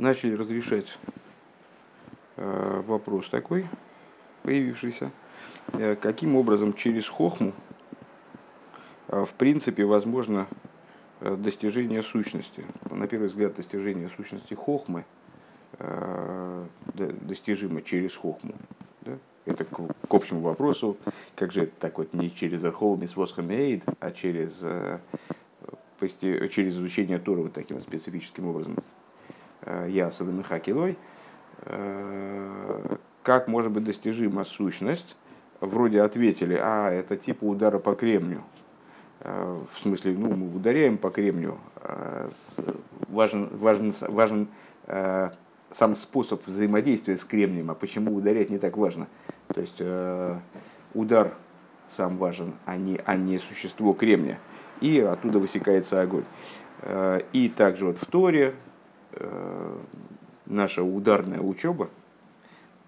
начали разрешать э, вопрос такой, появившийся, э, каким образом через хохму э, в принципе возможно достижение сущности. На первый взгляд достижение сущности хохмы достижимо через хохму. Да? Это к, к общему вопросу, как же это так вот не через Архолмис Восхамейд, а через, через изучение Торы вот таким специфическим образом. Э, Ясада Михакилой, э, как может быть достижима сущность, вроде ответили, а, это типа удара по кремню. Э, в смысле, ну, мы ударяем по кремню. Важен, важен, важен сам способ взаимодействия с кремнием, а почему ударять не так важно. То есть удар сам важен, а не, а не существо кремня. И оттуда высекается огонь. И также вот в Торе наша ударная учеба,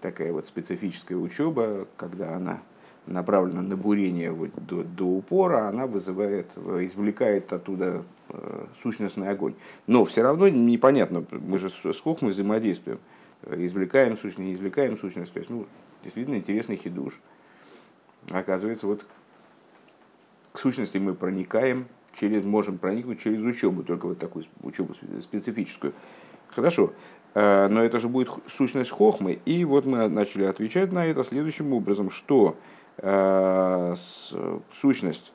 такая вот специфическая учеба, когда она направлена на бурение вот до, до упора, она вызывает, извлекает оттуда э, сущностный огонь. Но все равно непонятно, мы же сколько мы взаимодействуем, извлекаем сущность, не извлекаем сущность. То есть, ну, действительно интересный хидуш. Оказывается, вот к сущности мы проникаем через, можем проникнуть через учебу, только вот такую учебу специфическую. Хорошо, э, но это же будет сущность хохмы. И вот мы начали отвечать на это следующим образом, что э, сущность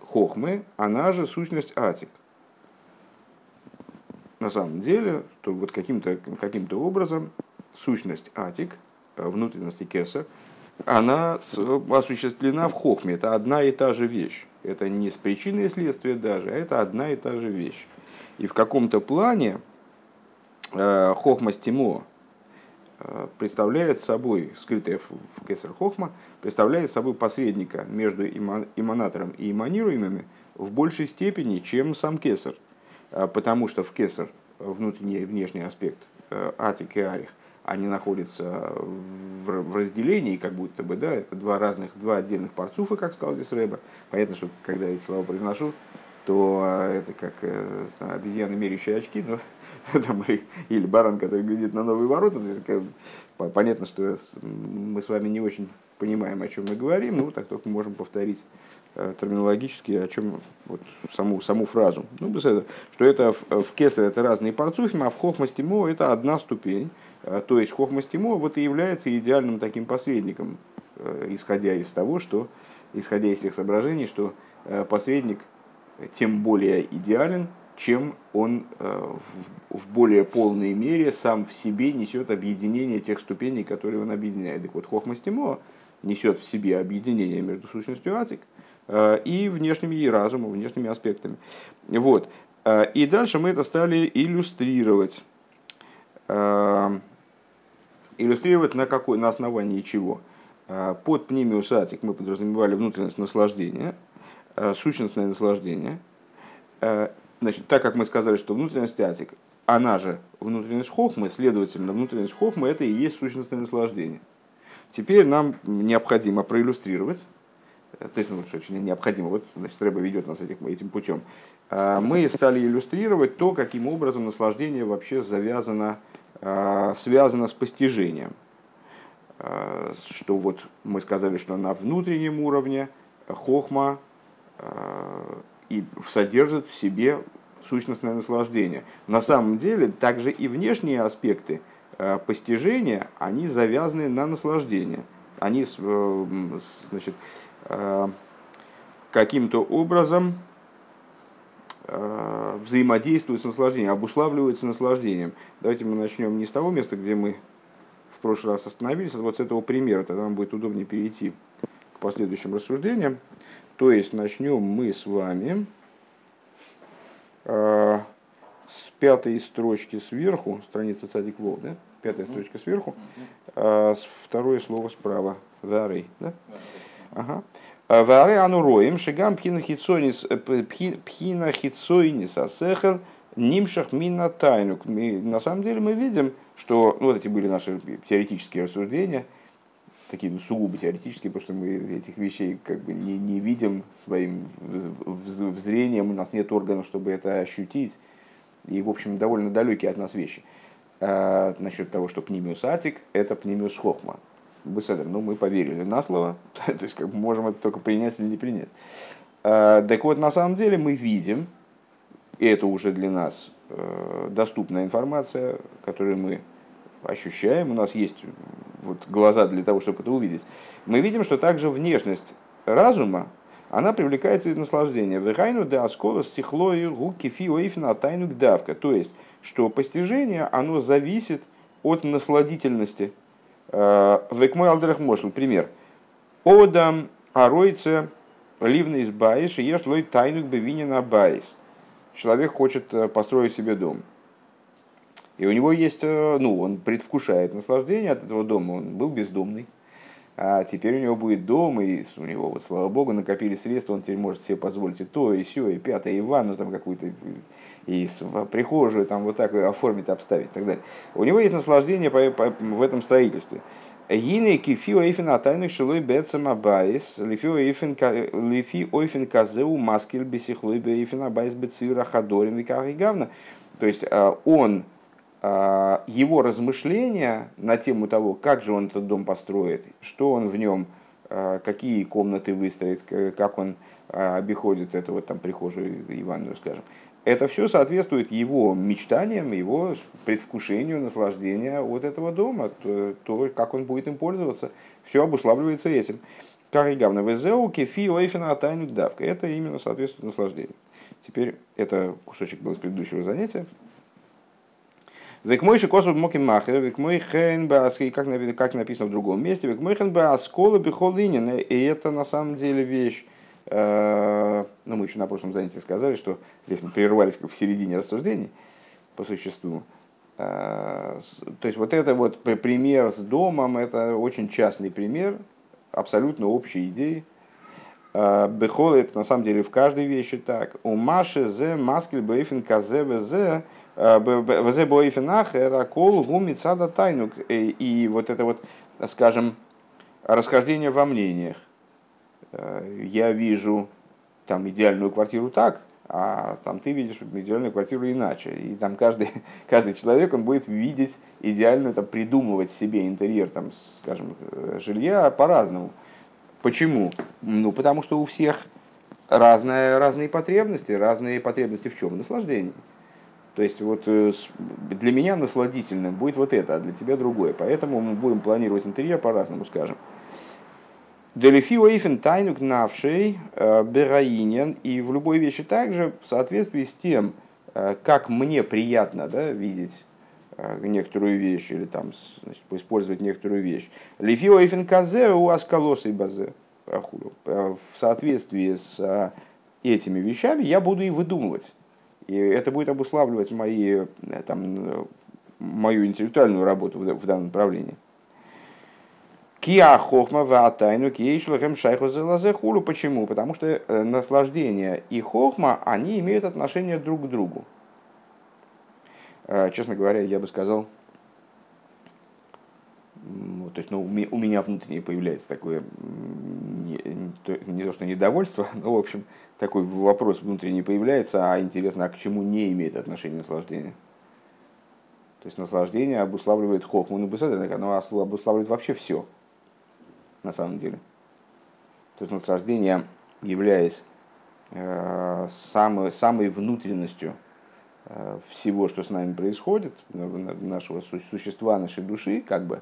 хохмы, она же сущность атик. На самом деле, то вот каким-то каким образом сущность атик, э, внутренности кеса, она осуществлена в хохме. Это одна и та же вещь. Это не с причиной и следствия даже, а это одна и та же вещь. И в каком-то плане э, хохма стимо э, представляет собой, скрытая в кесар хохма, представляет собой посредника между иманатором и иманируемыми в большей степени, чем сам кесар. Э, потому что в кесар внутренний и внешний аспект атик и арих они находятся в разделении, как будто бы, да, это два разных, два отдельных парцуфа, как сказал здесь Рэба. Понятно, что когда я эти слова произношу, то а, это как э, обезьяны, меряющие очки, но там, или баран, который глядит на новые ворота. Есть, понятно, что мы с вами не очень понимаем, о чем мы говорим, ну, так только можем повторить э, терминологически, о чем вот саму, саму фразу. Ну, что это в, в кесаре это разные парцуфим, а в хохмастимо это одна ступень. А, то есть хохмастимо вот и является идеальным таким посредником, э, исходя из того, что, исходя из тех соображений, что э, посредник тем более идеален, чем он э, в более полной мере сам в себе несет объединение тех ступеней, которые он объединяет. Так вот, хохмастимо несет в себе объединение между сущностью атик и внешними и разумом, внешними аспектами. Вот. И дальше мы это стали иллюстрировать иллюстрировать на, какой, на основании чего. А, под пнемиусатик мы подразумевали внутренность наслаждения, а, сущностное наслаждение. А, значит, так как мы сказали, что внутренность атик, она же внутренность хохмы, следовательно, внутренность хохмы это и есть сущностное наслаждение. Теперь нам необходимо проиллюстрировать, то есть, ну, очень необходимо, вот, значит, Рэба ведет нас этим, этим путем. Мы стали иллюстрировать то, каким образом наслаждение вообще завязано связано с постижением. А, что вот мы сказали, что на внутреннем уровне хохма а, и содержит в себе сущностное наслаждение. На самом деле, также и внешние аспекты постижения, они завязаны на наслаждение. Они э, значит, каким-то образом взаимодействуют с наслаждением, обуславливаются наслаждением. Давайте мы начнем не с того места, где мы в прошлый раз остановились, а вот с этого примера, тогда нам будет удобнее перейти к последующим рассуждениям. То есть начнем мы с вами э, с пятой строчки сверху, страница Цадик Вол, да? Пятая строчка сверху, э, второе слово справа, Варей, да? Ага. Варе ану роем шигам пхина хитсойнис асехер нимшах мина тайну. На самом деле мы видим, что ну, вот эти были наши теоретические рассуждения, такие ну, сугубо теоретические, потому что мы этих вещей как бы не, не видим своим зрением, у нас нет органов, чтобы это ощутить, и, в общем, довольно далекие от нас вещи. э, насчет того, что пнимиус атик – это пнимиус хохма. Беседер, ну мы поверили на слово, то есть как бы можем это только принять или не принять. Э, так вот, на самом деле мы видим, и это уже для нас э, доступная информация, которую мы ощущаем, у нас есть вот глаза для того, чтобы это увидеть. Мы видим, что также внешность разума, она привлекается из наслаждения. Вехайну де аскола стихлою гуки фиоифина тайну давка. То есть, что постижение, оно зависит от насладительности. Э, Векмой алдерах мошл, пример. Одам аройце ливна из баиш, и ешь лой тайну бевинина баис. Человек хочет э, построить себе дом. И у него есть, э, ну, он предвкушает наслаждение от этого дома. Он был бездомный, а теперь у него будет дом, и у него, вот, слава богу, накопили средства, он теперь может себе позволить и то, и все, и пятое, и ванну там какую-то, и прихожую там вот так оформить, обставить и так далее. У него есть наслаждение по, по, в этом строительстве. Гины кифи ойфен атайных шилой бецам абайс, лифи ойфен казеу маскель бесихлой бейфен абайс бецира хадорим и. То есть э, он а, его размышления на тему того, как же он этот дом построит, что он в нем, а, какие комнаты выстроит, как он а, обиходит эту вот там прихожую и ванную, скажем. Это все соответствует его мечтаниям, его предвкушению, наслаждения от этого дома, то, то как он будет им пользоваться, все обуславливается этим. Как и гавна везеу, кефи, ойфена, тайну давка. Это именно соответствует наслаждению. Теперь это кусочек был из предыдущего занятия. Век мой шикосов моки махер, век мой хен как, как написано в другом месте, век мой хен бааскола бихолинин. И это на самом деле вещь, ну мы еще на прошлом занятии сказали, что здесь мы прервались как в середине рассуждений по существу. Э, то есть вот это вот пример с домом, это очень частный пример, абсолютно общей идеи. Э, Бехол это на самом деле в каждой вещи так. У Маши зе маскель бейфен казе зе Вазе боифинах ракол гумицада тайнук. И вот это вот, скажем, расхождение во мнениях. Я вижу там идеальную квартиру так, а там ты видишь идеальную квартиру иначе. И там каждый, каждый человек, он будет видеть идеальную, там, придумывать себе интерьер, там, скажем, жилья по-разному. Почему? Ну, потому что у всех разные, разные потребности. Разные потребности в чем? Наслаждение. То есть вот э, для меня насладительным будет вот это, а для тебя другое. Поэтому мы будем планировать интерьер по-разному, скажем. Делефи Уэйфен тайнук навшей э, бераинен. И в любой вещи также в соответствии с тем, э, как мне приятно да, видеть некоторую вещь или там значит, использовать некоторую вещь. Лефи Уэйфен казе у аскалоса и базе. В соответствии с этими вещами я буду и выдумывать. И это будет обуславливать мои, э, там, мою интеллектуальную работу в данном направлении. Киа хохма ватайну киешлахем шайху хулу. Почему? Потому что э, наслаждение и хохма, они имеют отношение друг к другу. Э, честно говоря, я бы сказал, то есть ну, у меня внутренне появляется такое не, не то что недовольство, но в общем такой вопрос внутренний появляется, а интересно, а к чему не имеет отношения наслаждение? То есть наслаждение обуславливает хохман и беседер, оно обуславливает вообще все, на самом деле. То есть наслаждение, являясь э, самой, самой внутренностью э, всего, что с нами происходит, нашего существа, нашей души, как бы,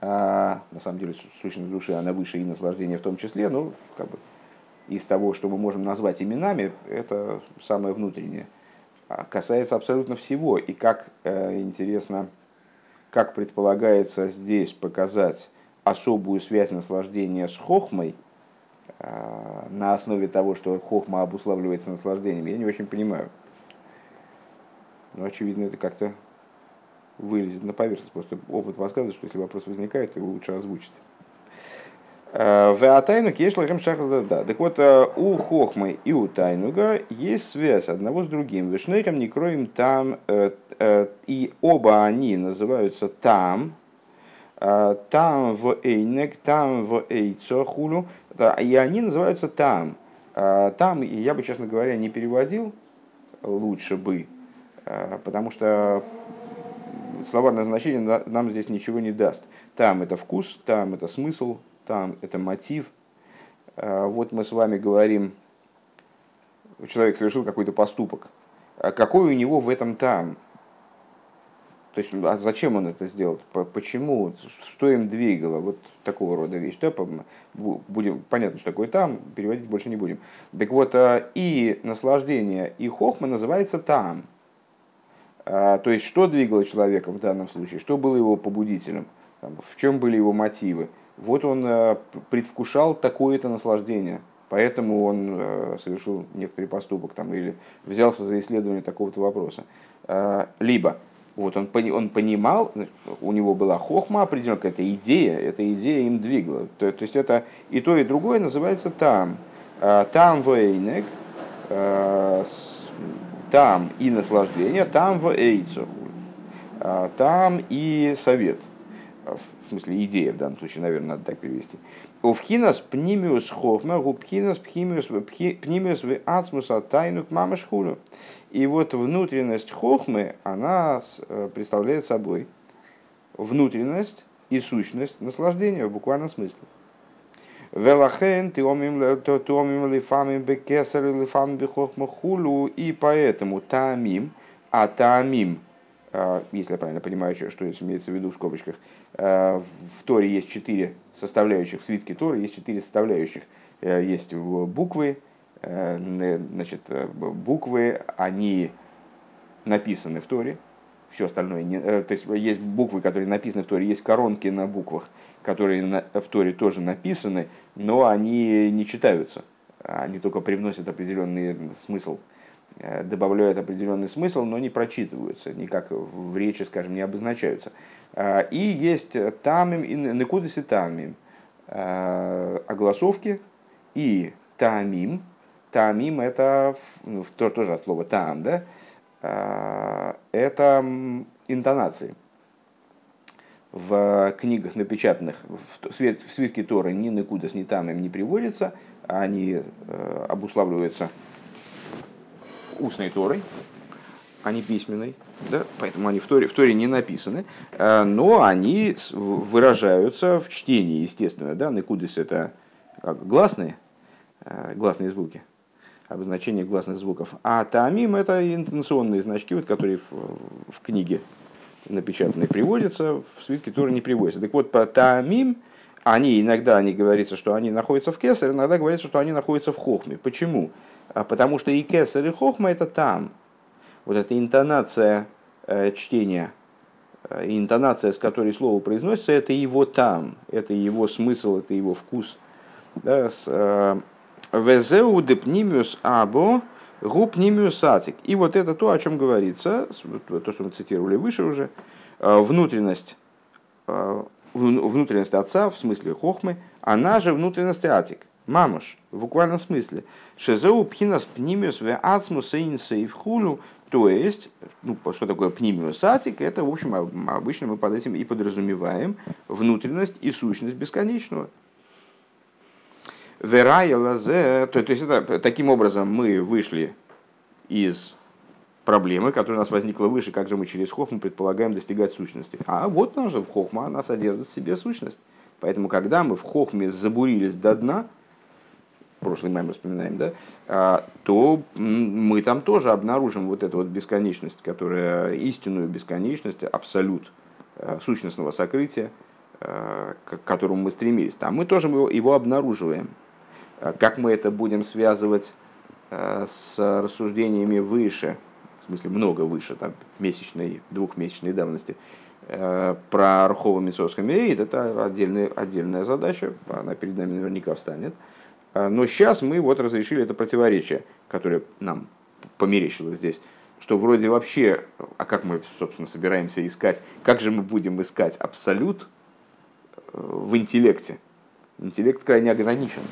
э, на самом деле сущность души, она выше и наслаждение в том числе, но как бы из того, что мы можем назвать именами, это самое внутреннее. А касается абсолютно всего. И как э, интересно, как предполагается здесь показать особую связь наслаждения с хохмой, э, на основе того, что хохма обуславливается наслаждением, я не очень понимаю. Но, очевидно, это как-то вылезет на поверхность. Просто опыт подсказывает, что если вопрос возникает, его лучше озвучить. Э, в Атайну Кешлахем да. Так вот, э, у Хохмы и у Тайнуга есть связь одного с другим. Вишнейхем не кроем там, э, и оба они называются там, там в Эйнек, там в Эйцохулю, и они называются там. Там, я бы, честно говоря, не переводил, лучше бы, потому что словарное значение нам здесь ничего не даст. Там это вкус, там это смысл, там это мотив. А, вот мы с вами говорим, человек совершил какой-то поступок. А какой у него в этом там? То есть, а зачем он это сделал? Почему? Что им двигало? Вот такого рода вещь. Да, будем, понятно, что такое там, переводить больше не будем. Так вот, а, и наслаждение, и хохма называется там. То есть, что двигало человека в данном случае? Что было его побудителем? В чем были его мотивы? Вот он а, предвкушал такое-то наслаждение. Поэтому он совершил некоторый поступок там, или взялся за исследование такого-то вопроса. Либо вот он, он понимал, у него была хохма определенная какая-то идея, эта идея им двигала. То, то есть это и то, и другое называется там. Там вейнек, там и наслаждение, там в эйцу, там и совет. В смысле идея в данном случае, наверное, надо так перевести. Овхинас пнимиус хохма, губхинас пнимиус в ацмуса тайнук мамашхулю. И вот внутренность хохмы, она э, представляет собой внутренность и сущность наслаждения в буквальном смысле. Велахен тиомим лифамим бекесар лифамим бехохма хулу. И поэтому таамим, а таамим, э, если я правильно понимаю, что имеется в виду в скобочках, в Торе есть четыре составляющих, в свитке Торы есть четыре составляющих. Есть буквы, Э, значит, э, буквы, они написаны в Торе, все остальное, не, э, то есть есть буквы, которые написаны в Торе, есть коронки на буквах, которые на, в Торе тоже написаны, но они не читаются, они только привносят определенный смысл, добавляют определенный смысл, но не прочитываются, никак в речи, скажем, не обозначаются. И есть тамим и некудеси тамим, огласовки и тамим, Тамим это ну, тоже от слова там, да? А, это интонации. В книгах напечатанных в свитке Торы ни Некудас, ни там им не приводится, они э, обуславливаются устной Торой, а не письменной, да? поэтому они в Торе, в Торе не написаны, э, но они выражаются в чтении, естественно. Да? Некудис это как гласные, э, гласные звуки, обозначение гласных звуков. А таамим это интенционные значки, вот, которые в, в книге напечатанной приводятся, в свитке тоже не приводятся. Так вот, по таамим, они иногда они говорится, что они находятся в кесаре, иногда говорится, что они находятся в хохме. Почему? А потому что и кесар, и хохма это там. Вот эта интонация э, чтения, э, интонация, с которой слово произносится, это его там, это его смысл, это его вкус. Э, Везеу депнимиус або гупнимиус атик. И вот это то, о чем говорится, то, что мы цитировали выше уже, внутренность, внутренность отца, в смысле хохмы, она же внутренность атик. Мамаш, в буквальном смысле. Шезеу пхинас пнимиус ве ацмус сейв хулю, то есть, ну, что такое пнимиус атик, это, в общем, обычно мы под этим и подразумеваем внутренность и сущность бесконечного. Верая лазе, то, то есть это, таким образом мы вышли из проблемы, которая у нас возникла выше, как же мы через хохму предполагаем достигать сущности. А вот потому что в хохма она содержит в себе сущность. Поэтому, когда мы в хохме забурились до дна, прошлый маме вспоминаем, да, а, то мы там тоже обнаружим вот эту вот бесконечность, которая истинную бесконечность, абсолют а, сущностного сокрытия, а, к которому мы стремились. Там мы тоже его, его обнаруживаем. Э, как мы это будем связывать э, с рассуждениями выше, в смысле много выше, там, месячной, двухмесячной давности, э, про Архова Мисовском Мирейд, это отдельная, отдельная задача, она перед нами наверняка встанет. Но сейчас мы вот разрешили это противоречие, которое нам померещилось здесь, что вроде вообще, а как мы, собственно, собираемся искать, как же мы будем искать абсолют в интеллекте? Интеллект крайне ограничен.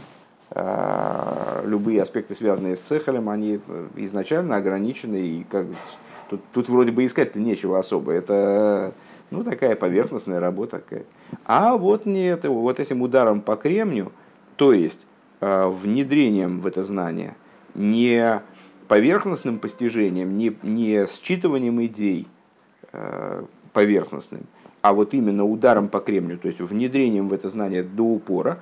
А, любые аспекты, связанные с цехалем, они изначально ограничены, и как, тут, тут вроде бы искать-то нечего особо. Это ну, такая поверхностная работа. А вот нет, вот этим ударом по кремню, то есть а, внедрением в это знание, не поверхностным постижением, не, не считыванием идей, а, поверхностным, а вот именно ударом по кремню, то есть внедрением в это знание до упора,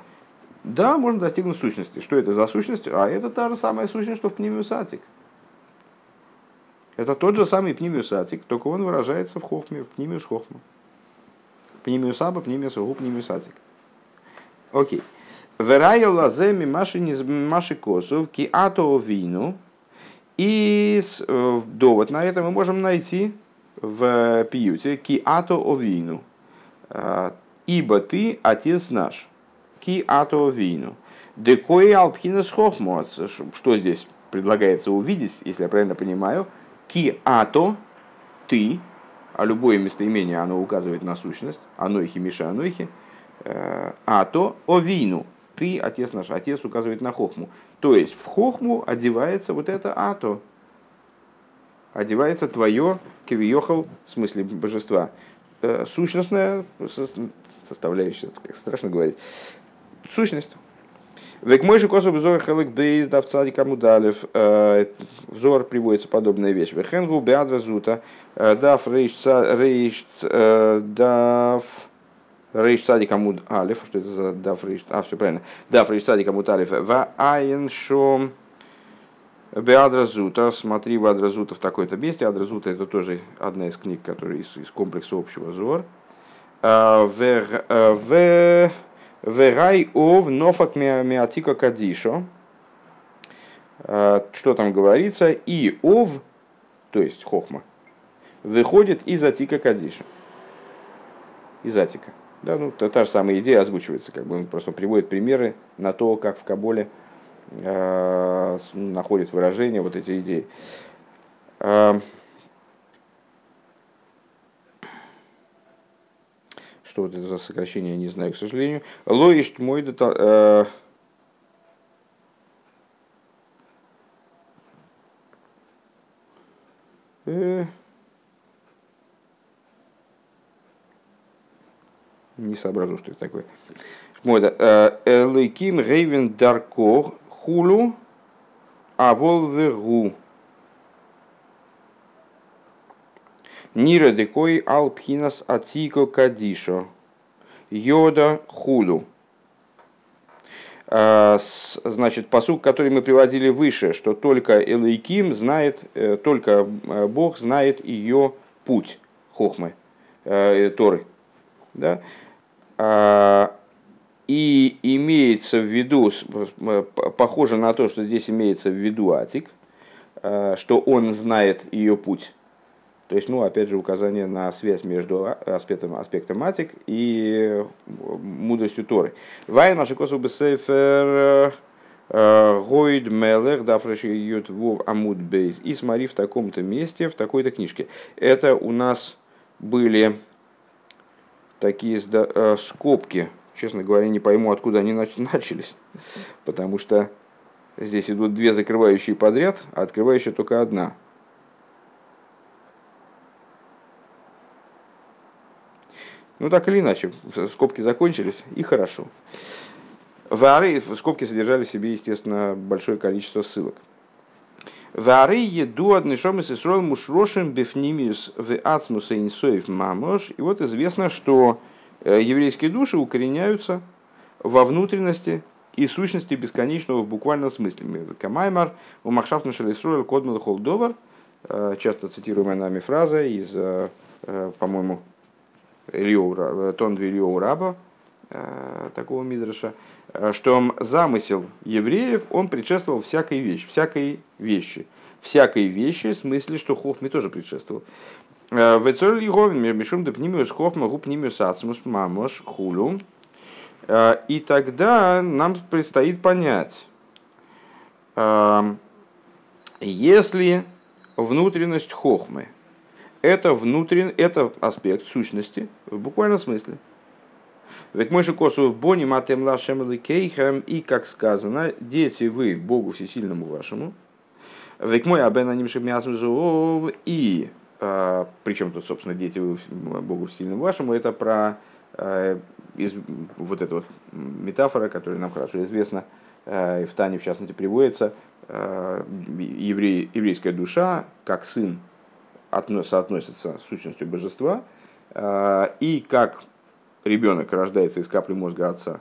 да, можно достигнуть сущности. Что это за сущность? А это та же самая сущность, что в пневмиусатик. Это тот же самый пневмиусатик, только он выражается в хохме, в пневмиус хохма. Пневмиусаба, пневмиус гу. Окей. Верайо лаземи маши косов ки ато вину. И э, довод на это мы можем найти в пиюте ки ато овину. А, Ибо ты отец наш. Ки ато вину. Декои алпхинас хохмоц. Что здесь предлагается увидеть, если я правильно понимаю? Ки ато, ты, а любое местоимение, оно указывает на сущность, анойхи, миша, анойхи, э, ато, овину, ты, отец наш, отец указывает на хохму. То есть в хохму одевается вот это ато, одевается твое кивиохал, в смысле божества, э, сущностная составляющая, как страшно говорить, сущность. Век мой же косу взор хелек бейз дав цадика мудалев. Э, взор приводится подобная вещь. Вехенгу беадра зута э, дав рейш дав рейш цадика муд алев. Что это за дав рейш? А, все правильно. Дав рейш цадика муд алев. Ва айн шом Беадразута, смотри в Адразута в такой-то месте. Адразута это тоже одна из книг, которая из, из комплекса общего Зор. В Верай ов нофак миатика кадишо. А, что там говорится? И ов, то есть хохма, выходит из атика кадиша. Из атика. Да, ну, та, та же самая идея озвучивается, как бы он просто приводит примеры на то, как в Каболе э, находит выражение вот эти идеи. Э, что вот это за сокращение, я не знаю, к сожалению. Лоишт мой э, э, не соображу, что это такое. Мода. Элейким рейвен дарко хулу аволвергу. Нира декой алпхинас атико кадишо. Йода худу. А, значит, посук, который мы приводили выше, что только Элейким знает, э, только э, Бог знает ее путь, хохмы, э, Торы. Да? А, и имеется в виду, похоже на то, что здесь имеется в виду Атик, что он знает ее путь. То есть, ну, опять же, указание на связь между аспектом, аспектом матик и мудростью Торы. Вайн Машикосу Бесейфер э, Гойд Мелех, Дафреши Ют Вов Амуд Бейз. И смотри в таком-то месте, в такой-то книжке. Это у нас были такие э, скобки. Честно говоря, не пойму, откуда они начались. Потому что здесь идут две закрывающие подряд, а открывающая только одна – Ну, так или иначе, скобки закончились, и хорошо. Вары, скобки содержали в себе, естественно, большое количество ссылок. Вары еду однишом из Исроил мушрошим бифнимиус в ацмуса инсоев мамош. И вот известно, что э, еврейские души укореняются во внутренности и сущности бесконечного в буквальном смысле. Камаймар, у Махшафтна Шалисруэль Кодмел Холдовар, э, часто цитируемая нами фраза из, э, по-моему, Тондви Ильоу Раба, э, такого Мидраша, что замысел евреев, он предшествовал всякой вещи, всякой вещи. Всякой вещи, в смысле, что Хохме тоже предшествовал. Э, Вецоль Еговин, Мишум Депнимиус Хохма, Гупнимиус Ацмус Мамош Хулу. И тогда нам предстоит понять, если внутренность Хохмы – это внутренний, это аспект сущности в буквальном смысле. Ведь мой же косу в бони матем лашем кейхам и, как сказано, дети вы Богу всесильному вашему. Ведь мой абен анимшим мясом и а, причем тут, собственно, дети вы Богу всесильному вашему, это про а, из, вот эта вот метафора, которая нам хорошо известна, а, и в Тане, в частности, приводится, еврей, еврейская душа, как сын соотносится с сущностью божества, И как ребенок рождается из капли мозга отца,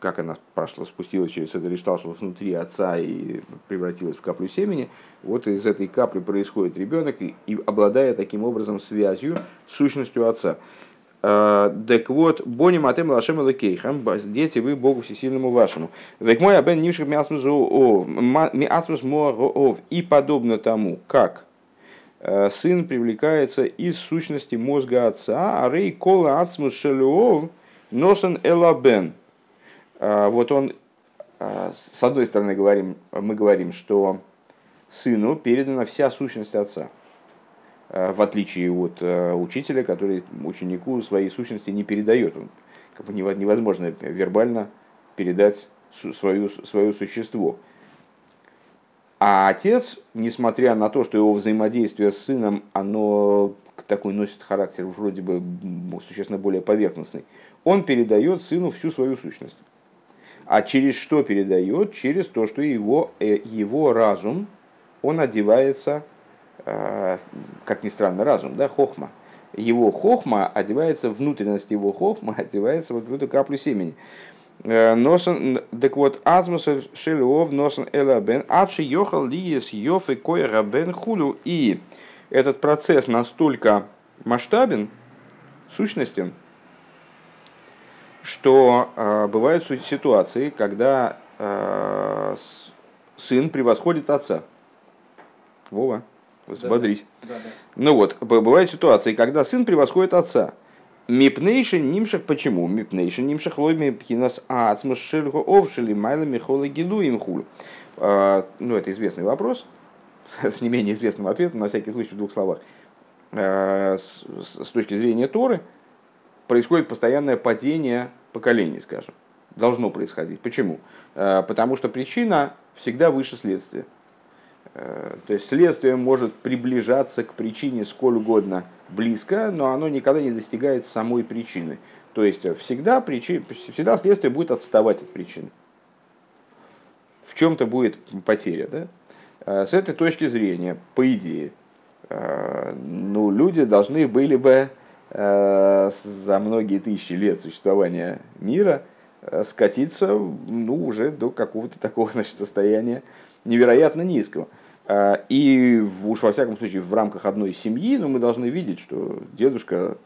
как она прошла, спустилась через это решталшл внутри отца и превратилась в каплю семени, вот из этой капли происходит ребенок, и, и обладая таким образом связью с сущностью отца. Так вот, бони матем лашем лекейхам, дети вы Богу всесильному вашему. Век мой абен нимших миасмус ов и подобно тому, как сын привлекается из сущности мозга отца, а рей кола ацмус шелюов носен элабен. Э, вот он, с одной стороны, говорим, мы говорим, что сыну передана вся сущность отца. Э, в отличие от э, учителя, который ученику своей сущности не передает. Он, как бы невозможно вербально передать свою, свое существо. А отец, несмотря на то, что его взаимодействие с сыном, оно такой носит характер вроде бы существенно более поверхностный, он передает сыну всю свою сущность. А через что передает? Через то, что его, э, его разум, он одевается Э, как ни странно, разум, да, хохма. Его хохма одевается, внутренность его хохма одевается вот в эту каплю семени. Э, носен, так вот, азмус шелеов носен элабен, адши йохал лиес йоф и кой рабен хулю. И этот процесс настолько масштабен, сущностен, что э, бывают ситуации, когда э, сын превосходит отца. Вова взбодрись. Да, да. Ну вот, бывают ситуации, когда сын превосходит отца. Мипнейшин нимшах почему? Мипнейшин нимшах лойми пхинас ацмус шельху овшили майла михола гиду им хулю. А, ну, это известный вопрос, с не менее известным ответом, на всякий случай в двух словах. А, с, с точки зрения Торы происходит постоянное падение поколений, скажем. Должно происходить. Почему? А, потому что причина всегда выше следствия. Э, то есть следствие может приближаться к причине сколь угодно близко, но оно никогда не достигает самой причины. То есть всегда, причи, всегда следствие будет отставать от причины. В чем-то будет потеря. Да? Э, с этой точки зрения, по идее, э, ну, люди должны были бы за многие тысячи лет существования мира скатиться ну, уже до какого-то такого значит, состояния невероятно низкого. А, и уж во всяком случае в рамках одной семьи, но ну, мы должны видеть, что дедушка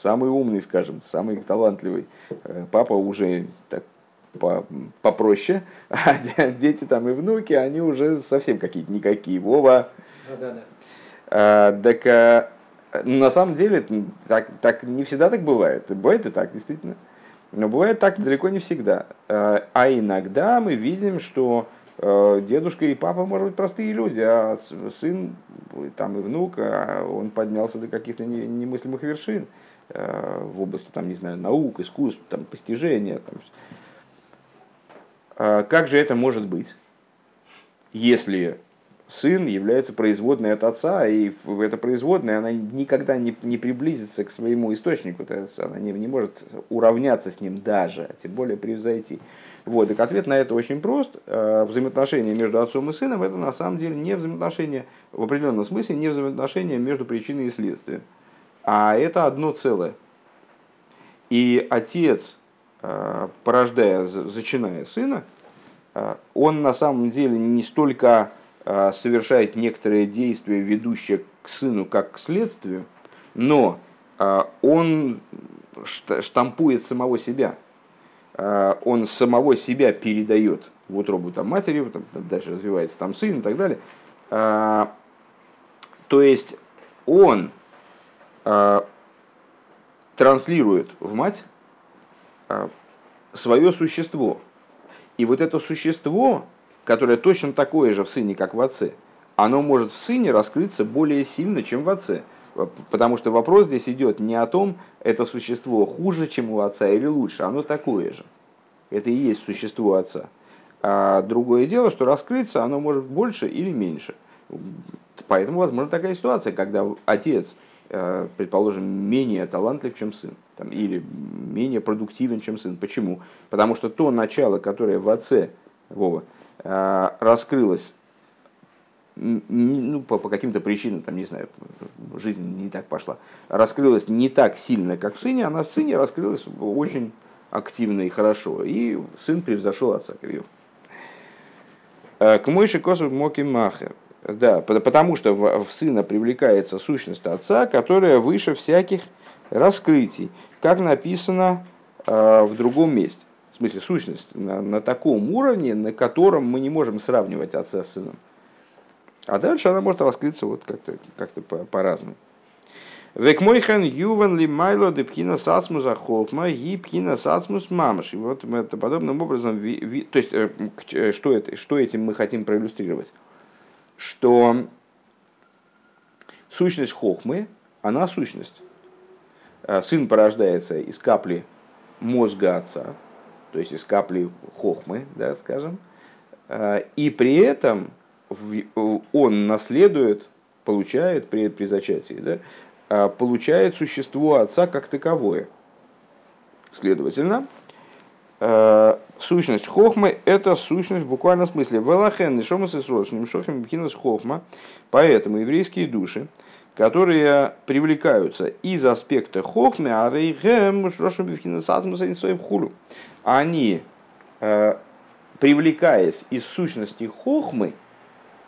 самый умный, скажем, самый талантливый. Э, папа уже так по, попроще, а дети там и внуки, они уже совсем какие-то никакие. Вова. Да, да, да. А, так на самом деле так, так не всегда так бывает. Бывает и так, действительно. Но бывает так далеко не всегда. А, иногда мы видим, что Э, дедушка и папа, может быть, простые люди, а сын, там и внук, а он поднялся до каких-то немыслимых вершин э, в области, там, не знаю, наук, искусств, там, постижения. Там. А как же это может быть, если сын является производной от отца, и эта производная, она никогда не, не приблизится к своему источнику, то есть она не, не может уравняться с ним даже, а тем более превзойти. Вот, так ответ на это очень прост. Э, взаимоотношения между отцом и сыном это на самом деле не взаимоотношения, в определенном смысле не взаимоотношения между причиной и следствием, а это одно целое. И отец, э, порождая, зачиная сына, э, он на самом деле не столько совершает некоторые действия, ведущие к сыну, как к следствию, но он штампует самого себя – он самого себя передает в утробу там, матери, там, дальше развивается там сын и так далее. А, то есть он а, транслирует в мать свое существо. И вот это существо, которое точно такое же в сыне, как в отце, оно может в сыне раскрыться более сильно, чем в отце. Потому что вопрос здесь идет не о том, это существо хуже, чем у отца или лучше, оно такое же. Это и есть существо отца. А другое дело, что раскрыться оно может больше или меньше. Поэтому возможно такая ситуация, когда отец, э, предположим, менее талантлив, чем сын, там, или менее продуктивен, чем сын. Почему? Потому что то начало, которое в отце Вова, э, раскрылось ну, по, по каким-то причинам, там, не знаю, жизнь не так пошла, раскрылась не так сильно, как в сыне, она в сыне раскрылась очень активно и хорошо. И сын превзошел отца Кривил. К мойши косов моки махер. Да, потому что в, в сына привлекается сущность отца, которая выше всяких раскрытий, как написано э, в другом месте. В смысле, сущность на, на таком уровне, на котором мы не можем сравнивать отца с сыном. А дальше она может раскрыться вот как-то как по-разному. Век мой хан юван ли майло де пхина сацмус ахохма и пхина сацмус мамаш. И вот мы это подобным образом, то есть э, э, что, это, что этим мы хотим проиллюстрировать? Что сущность хохмы, она сущность. Э, сын порождается из капли мозга отца, то есть из капли хохмы, да, скажем, и при этом он наследует, получает при, при зачатии, да, а, получает существо отца как таковое. Следовательно, а, сущность хохмы – это сущность в буквальном смысле. Велахен, нишомас и срочным, шохим бхинас хохма. Поэтому еврейские души, которые привлекаются из аспекта хохмы, а рейхем, шрошим бхинас азмуса хулу, они, а, привлекаясь из сущности хохмы,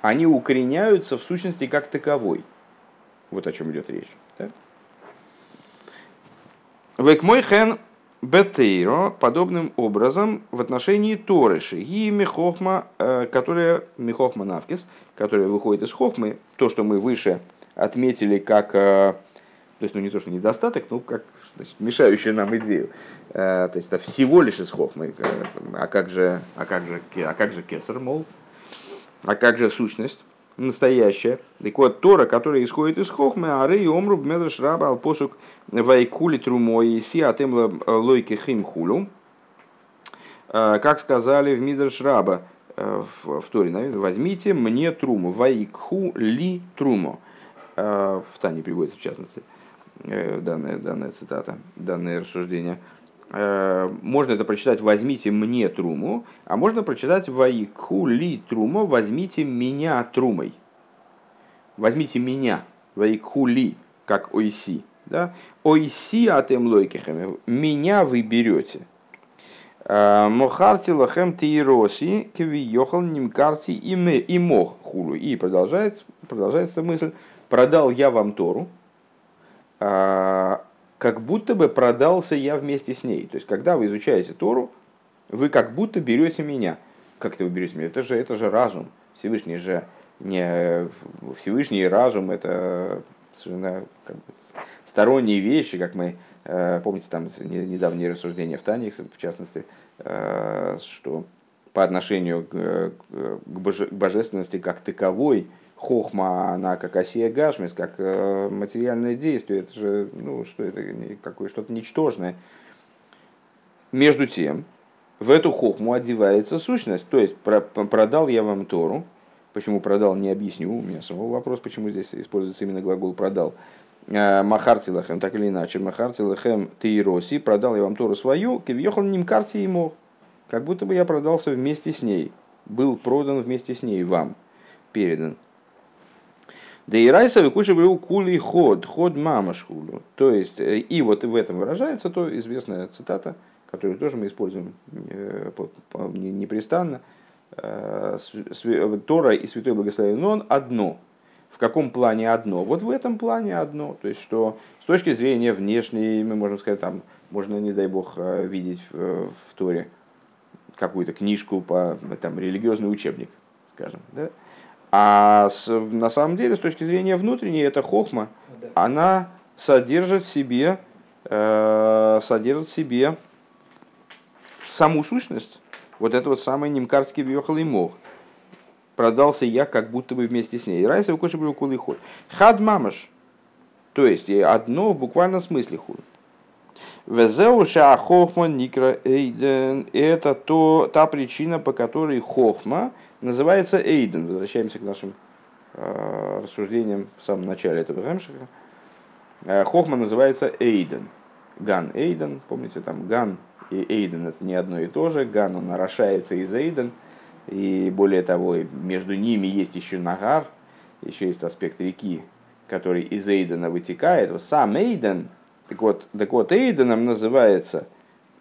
они укореняются в сущности как таковой. Вот о чем идет речь. Век мой хен бетейро подобным образом в отношении Торыши и Мехохма, э, которая Мехохма Навкис, которая выходит из Хохмы, то, что мы выше отметили как, э, то есть ну не то, что недостаток, ну как значит, мешающую нам идею. Э, то есть это всего лишь из Хохмы. А как же, а как же, а как же Кесар, мол? А как же сущность? настоящая. Так вот, Тора, которая исходит из Хохмы, а Рей Омру Бмедраш Раба Алпосук Вайкули Трумой и Си Атемла Лойки Химхулю. А, как сказали в Мидраш Раба э, в, в Торе, наверное, возьмите мне труму, вайкху ли труму. В Тане приводится, в частности, э, данная, данная цитата, данное рассуждение. Э, можно это прочитать «возьмите мне труму», а можно прочитать «вайку ли трумо», «возьмите меня трумой». «Возьмите меня», «вайку ли», как «ойси». Да? «Ойси атем лойкихами», «меня вы берете». Э, Мохарти лахем тироси кивиохал нимкарти и мох хулу. И продолжает, продолжается мысль. Продал я вам Тору, э, как будто бы продался я вместе с ней. То есть, когда вы изучаете Тору, вы как будто берете меня. Как это вы берете меня? Это же, это же разум. Всевышний же не Всевышний разум, это совершенно как бы, сторонние вещи, как мы, э, помните, там недавние рассуждения в Тане, в частности, э, что по отношению к, к божественности как таковой, хохма, она как осия гашмис, как э, материальное действие, это же, ну, что это, какое что-то ничтожное. Между тем, в эту хохму одевается сущность, то есть продал я вам Тору, почему продал, не объясню, у меня самого вопрос, почему здесь используется именно глагол продал. Э, Махарти лахем, так или иначе, Махарти лахем продал я вам Тору свою, кивьехал ним карти ему, как будто бы я продался вместе с ней, был продан вместе с ней вам, передан. Да и райса выкуши был кули ход, ход мама шхулю. То есть, э, и вот в этом выражается то известная цитата, которую тоже мы используем э, непрестанно. Э, Тора и Святой Благословен Он одно. В каком плане одно? Вот в этом плане одно. То есть, что с точки зрения внешней, мы можем сказать, там, можно, не дай бог, видеть в, в Торе какую-то книжку по там, религиозный учебник, скажем, да? А с, на самом деле, с точки зрения внутренней, эта хохма, да. она содержит в себе, э, содержит в себе саму сущность. Вот это вот самый немкарский въехал и мог. Продался я как будто бы вместе с ней. Райса был кулый ход. Хад мамаш. То есть одно в буквальном смысле худ. וזהו שחכמה נקרא עדן. Это то, та причина, по которой хохма – называется עדן. Возвращаемся к нашим э, рассуждениям в самом начале этого Хемшеха. Э, Хохма называется עדן. גן עדן, помните, там גן и עדן это не одно и то же. גן он орошается из עדן. И более того, между ними есть еще נהר, еще есть аспект реки, который из Эйдена вытекает. Сам Эйден, так вот, так вот Эйденом называется,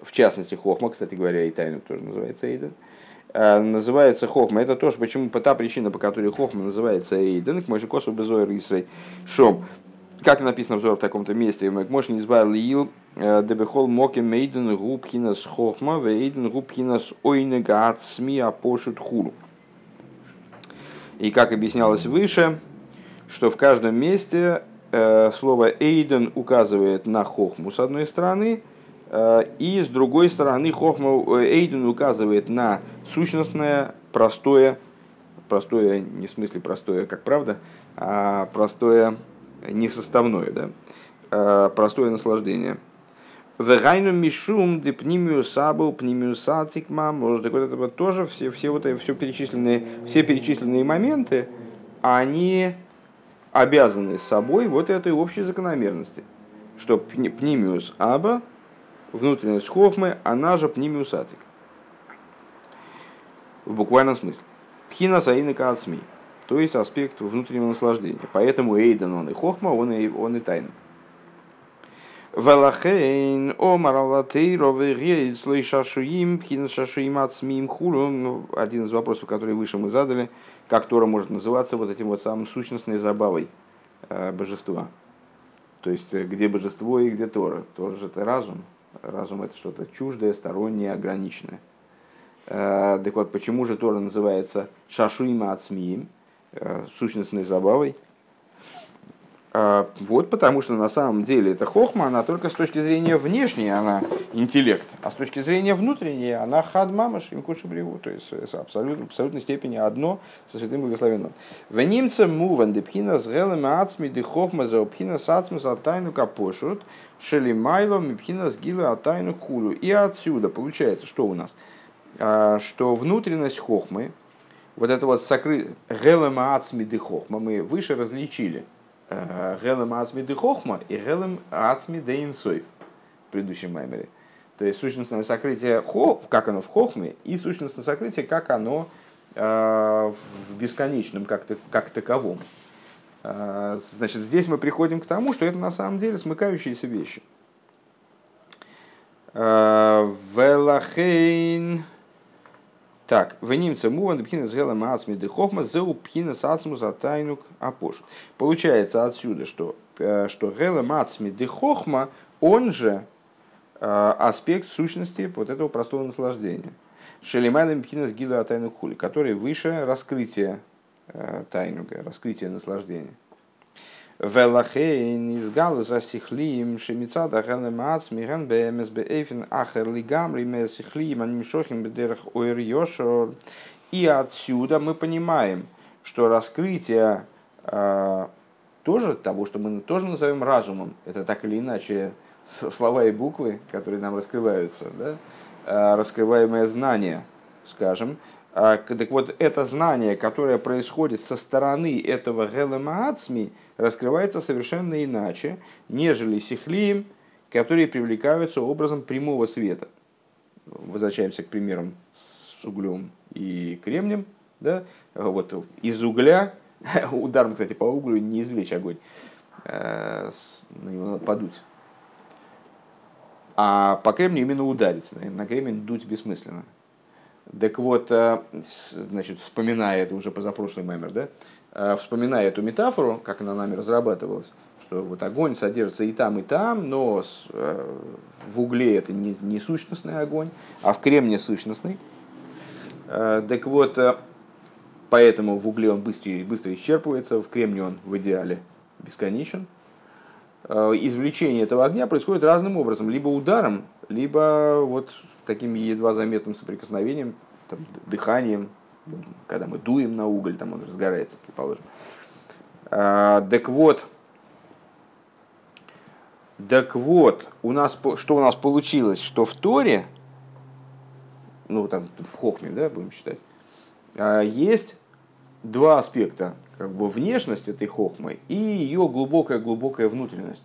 в частности Хохма, кстати говоря, и Тайну тоже называется Эйден, называется Хохма. Это тоже почему та причина, по которой Хохма называется Эйден, к Мойшикосу Безойр Исрей Шом. Как написано в таком-то месте, Мойш не избавил Лил, э, Дебехол Моки Мейден Губхинас Хохма, Вейден Губхинас Ойнегаат Сми Апошут Хулу. И как объяснялось выше, что в каждом месте э, слово «эйден» указывает на хохму с одной стороны, э, и с другой стороны хохма «эйден» указывает на сущностное, простое, простое не в смысле простое, как правда, а простое несоставное, да? э, простое наслаждение – Вегайну мишум депнимию сабу пнимию сатикма. Может, так вот это вот тоже все, все, вот, все, перечисленные, все перечисленные моменты, они обязаны собой вот этой общей закономерности, что пнимиус аба, внутренность хохмы, она же пнимиус атик. В буквальном смысле. Пхина саина каацми. То есть аспект внутреннего наслаждения. Поэтому Эйден он и хохма, он и, он и тайна. Велахейн омар алатейро вегейд слой шашуим, пхина шашуим ацмим хулу. Ну, один из вопросов, который выше мы задали, как Тора может называться вот этим вот самым сущностной забавой э, божества. То есть, э, где божество и где Тора. Тора же это разум. Разум это что-то чуждое, стороннее, ограниченное. Э, так вот, почему же Тора называется шашуим ацмиим, сущностной забавой? А, вот потому что на самом деле эта хохма, она только с точки зрения внешней, она интеллект, а с точки зрения внутренней, она хад мамаш, им куши бреву, то есть в абсолютной степени одно со святым благословенным. В немце муван депхина с гелем ацми де хохма за опхина с ацму за тайну капошут, шелимайло мипхина с гилу тайну кулу. И отсюда получается, что у нас? А, что внутренность хохмы, вот это вот сокры... гелем ацми де хохма, мы выше различили – Гелем Ацми де Хохма и Гелем Ацми де Инсойв в предыдущем маймере. То есть сущностное сокрытие, как оно в Хохме, и сущностное сокрытие, как оно в бесконечном, как, как таковом. Значит, здесь мы приходим к тому, что это на самом деле смыкающиеся вещи. Велахейн... Так, в немце муван пхина с гелом ацми дыхохма зеу пхина с ацмус атайнук апош. Получается отсюда, что, э, что гелом ацми дыхохма, он же э, аспект сущности вот этого простого наслаждения. Шелимайном пхина с гилу атайнук хули, который выше раскрытия э, тайнуга, раскрытия наслаждения. Велахейн из галуза сихлим шемицада галем ацми ген бемес беэфин ахер лигамри мес сихлим аним шохим бедерах ойр йошор. И отсюда мы понимаем, что раскрытие э, тоже того, что мы тоже назовем разумом, это так или иначе слова и буквы, которые нам раскрываются, да? э, раскрываемое знание, скажем, а, так вот, это знание, которое происходит со стороны этого Гелема Ацми, раскрывается совершенно иначе, нежели сихлием, которые привлекаются образом прямого света. Возвращаемся к примерам с углем и кремнем. Да? Вот из угля, ударом, кстати, по углю не извлечь огонь, э, на него надо подуть. А по кремню именно ударить. На кремень дуть бессмысленно. Так вот, э, значит, вспоминая это уже позапрошлый мемер, да, э, вспоминая эту метафору, как она нами разрабатывалась, что вот огонь содержится и там, и там, но э, в угле это не, не сущностный огонь, а в кремне сущностный. Так вот, поэтому в угле он быстро, быстро исчерпывается, в кремне он в идеале бесконечен. Извлечение этого огня происходит разным образом, либо ударом, либо вот таким едва заметным соприкосновением, там, дыханием, когда мы дуем на уголь, там он разгорается, предположим. А, так вот, так вот, у нас, что у нас получилось, что в Торе, ну там в Хохме, да, будем считать, а, есть два аспекта, как бы внешность этой хохмы и ее глубокая-глубокая внутренность.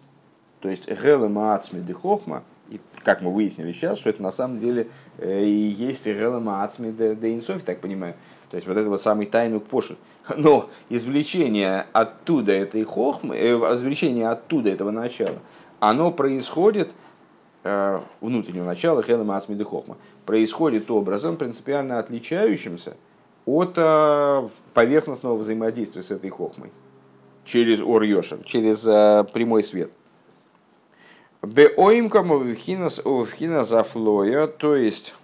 То есть гелема ацми де хохма и как мы выяснили сейчас, что это на самом деле э, и есть Релама Ацми де так понимаю. То есть вот это вот самый тайнук пошут. Но извлечение оттуда этой хохмы, э, извлечение оттуда этого начала, оно происходит, э, внутреннего начала, хелема асмиды хохма, происходит образом, принципиально отличающимся от поверхностного взаимодействия с этой хохмой через ор через прямой свет. Беоимкам зафлоя, то есть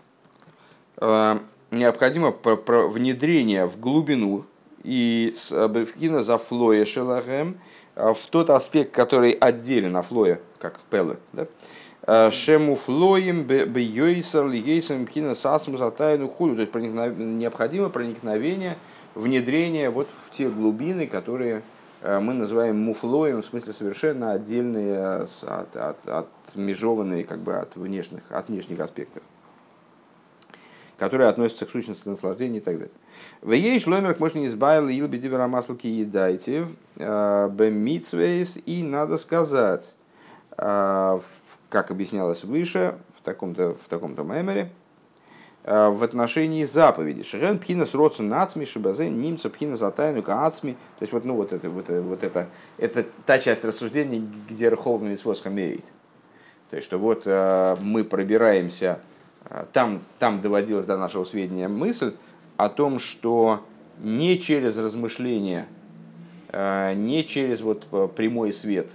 необходимо внедрение в глубину и бевхина зафлоя шелахем в тот аспект, который отделен от флоя, как пелы, да? Шему флоем бейойсар лигейсам пхина сасму затайну худу. То есть необходимо проникновение, внедрение вот в те глубины, которые Э, мы называем муфлоем, в смысле совершенно отдельные, от, от, отмежеванные как бы от внешних, от внешних аспектов, которые относятся к сущности наслаждения и так далее. В ей шломерк можно избавил ил бедивера маслки едайте э, бемитсвейс и надо сказать, э, как объяснялось выше в таком-то в таком-то меморе, Э, в отношении заповеди. Шерен пхинас родсен нацми, шибазен нимца пхинас атайну ацми. То есть вот, ну, вот, это, вот, это, вот это, это та часть рассуждений, где Рховный Митцвос хамеет. То есть, что вот э, мы пробираемся, э, там, там доводилась до нашего сведения мысль о том, что не через размышления, не через вот прямой свет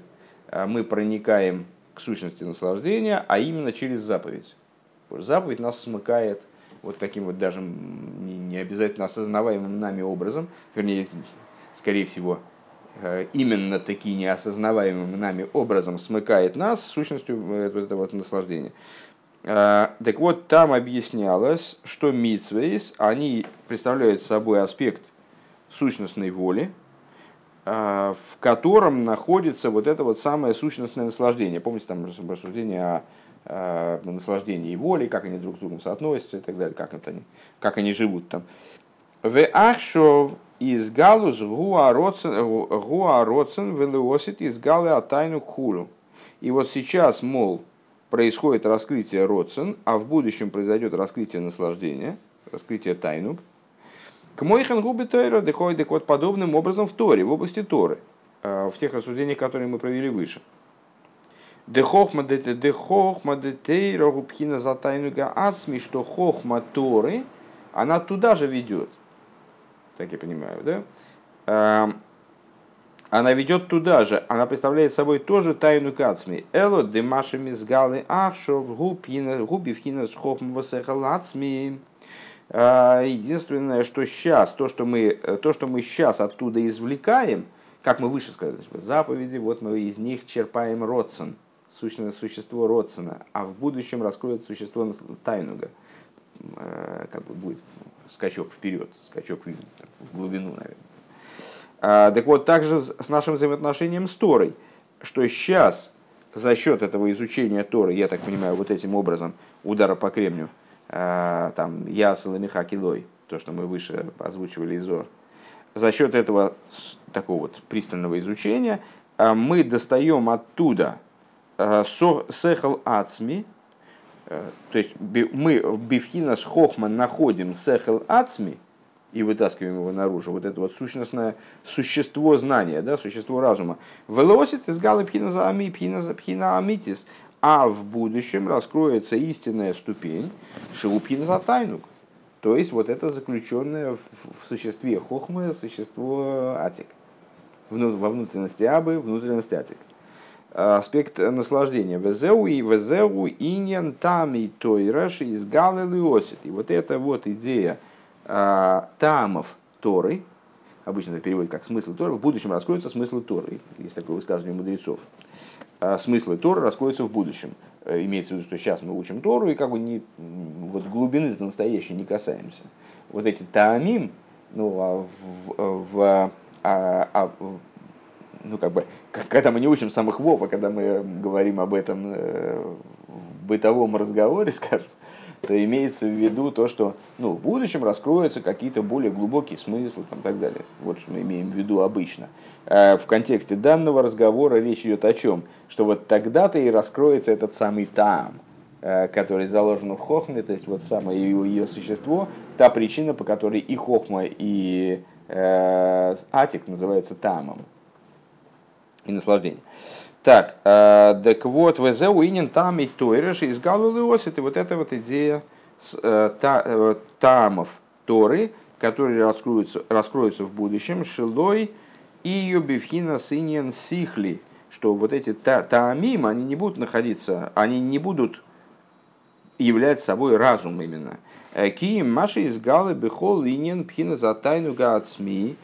мы проникаем к сущности наслаждения, а именно через заповедь. Заповедь нас смыкает – вот таким вот даже не обязательно осознаваемым нами образом, вернее, скорее всего, э, именно таки неосознаваемым нами образом смыкает нас с сущностью э, этого вот наслаждения. Э, так вот, там объяснялось, что митсвейс, они представляют собой аспект сущностной воли, в котором находится вот это вот самое сущностное наслаждение. Помните там рассуждение о наслаждение и воли, как они друг с другом соотносятся и так далее, как, это они, как они живут там. В ахшов из галус гуароцен велеосит из галы атайну хулу. И вот сейчас, мол, происходит раскрытие родсен, а в будущем произойдет раскрытие наслаждения, раскрытие тайнук. К мойхан губы Тойра доходит вот подобным образом в Торе, в области Торы, э, в тех рассуждениях, которые мы провели выше. Дехохма дехохма детейра губхина за тайнуга ацми, что хохма Торы, она туда же ведет. Так я понимаю, да? Она ведет туда же, она представляет собой тоже тайну кацми. Эло демаши мизгалы ахшов губхина с хохма васехалацми. Э, единственное, что сейчас, то, что мы, то, что мы сейчас оттуда извлекаем, как мы выше сказали, заповеди, вот мы из них черпаем родствен сущное существо Родсона, а в будущем раскроет существо Тайнуга. Э, как бы будет скачок вперед, скачок в глубину, наверное. А, так вот, также с нашим взаимоотношением с Торой, что сейчас за счет этого изучения Торы, я так понимаю, вот этим образом, удара по кремню, э, там, Ясал и Михакилой, то, что мы выше озвучивали из Зор, за счет этого такого вот пристального изучения э, мы достаем оттуда сехал ацми, э, то есть мы в бифхинас хохман находим сехал ацми и вытаскиваем его наружу, вот это вот сущностное существо знания, да, существо разума. Велосит из галы пхина за ами, пхина за пхина амитис, а в будущем раскроется истинная ступень шиупхина за тайнук. То есть вот это заключенное в существе хохмы существо атик. Во внутренности абы, внутренности атик аспект наслаждения. Везеу и везеу иньян тами тойраш из галилиосит. И вот эта вот идея а, тамов Торы, обычно это переводит как смысл Торы, в будущем раскроются смыслы Торы. Есть такое высказывание мудрецов. А, смыслы Торы раскроются в будущем. Э, имеется в виду, что сейчас мы учим Тору и как бы не, вот глубины настоящей не касаемся. Вот эти таамим, ну, а в, в, а, а, ну, как бы, когда мы не учим самых вов, а когда мы говорим об этом э, в бытовом разговоре, скажем, то имеется в виду то, что ну, в будущем раскроются какие-то более глубокие смыслы и так далее. Вот что мы имеем в виду обычно. А в контексте данного разговора речь идет о чем? Что вот тогда-то и раскроется этот самый там. который заложен в хохме, то есть вот самое ее, ее существо, та причина, по которой и хохма, и э, атик называются тамом, и наслаждение. Так, э, так вот, ВЗ уинен там и тойреш из Галулиос, это вот эта вот идея э, та, э, тамов Торы, которые раскроются, раскроются в будущем, шилой и юбифхина синьен сихли, что вот эти та, таамим, они не будут находиться, они не будут являть собой разум именно. Киим Маши из Галы Бехол Линин Пхина за тайну Гаацми,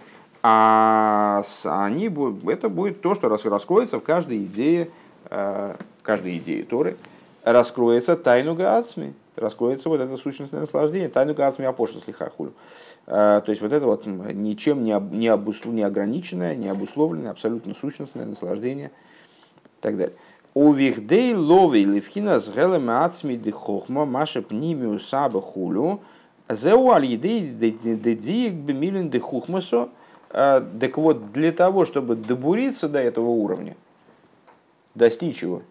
а они, это будет то, что раскроется в каждой идее, э, каждой идее Торы, раскроется тайну Гаацми, раскроется вот это сущностное наслаждение, тайну Гаацми Апошту Слихахулю. Э, то есть вот это вот ничем не, не, обуслов, не ограниченное, не обусловленное, абсолютно сущностное наслаждение и так далее. У вихдей ловей левхина с гелем ацми дихохма маша пнимиу саба хулю зеу аль едей дедиек бемилин дихухмасо так вот, для того, чтобы добуриться до этого уровня, достичь его,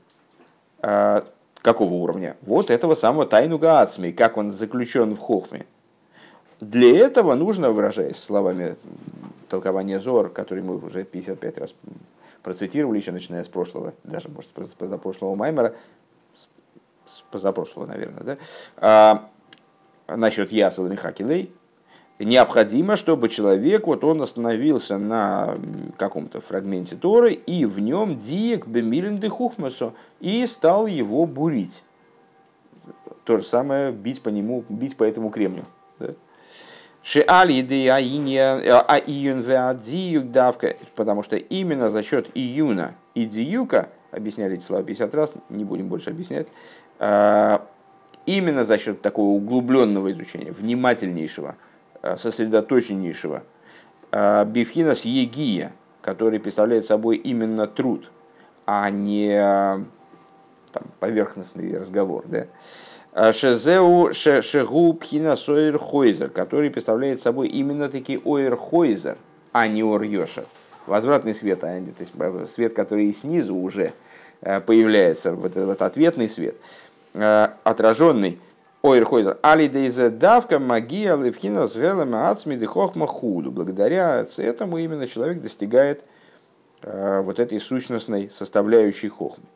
а, какого уровня? Вот этого самого тайну Гаацми, как он заключен в Хохме. Для этого нужно, выражаясь словами толкования Зор, который мы уже 55 раз процитировали, еще начиная с прошлого, даже, может, с позапрошлого Маймера, с позапрошлого, наверное, да, а, насчет Ясала Михакилей, необходимо, чтобы человек, вот он остановился на каком-то фрагменте Торы, и в нем диек бемилен хухмасо, и стал его бурить. То же самое бить по нему, бить по этому кремню. Аиюн давка, потому что именно за счет июна и диюка, объясняли эти слова 50 раз, не будем больше объяснять, а, именно за счет такого углубленного изучения, внимательнейшего, Э, сосредоточеннейшего э, Бифхинас Егия, который представляет собой именно труд, а не э, там, поверхностный разговор. Да? Шезеу Шегу Пхина Хойзер, который представляет собой именно таки Ойрхойзер, а не Орьоша. Возвратный свет, а то есть свет, который и снизу уже появляется, вот этот ответный свет, отраженный Ойрхойзер. Алидейзе давка магия левхина с гелем ацмиды худу. Благодаря этому именно человек достигает э, вот этой сущностной составляющей хохмы.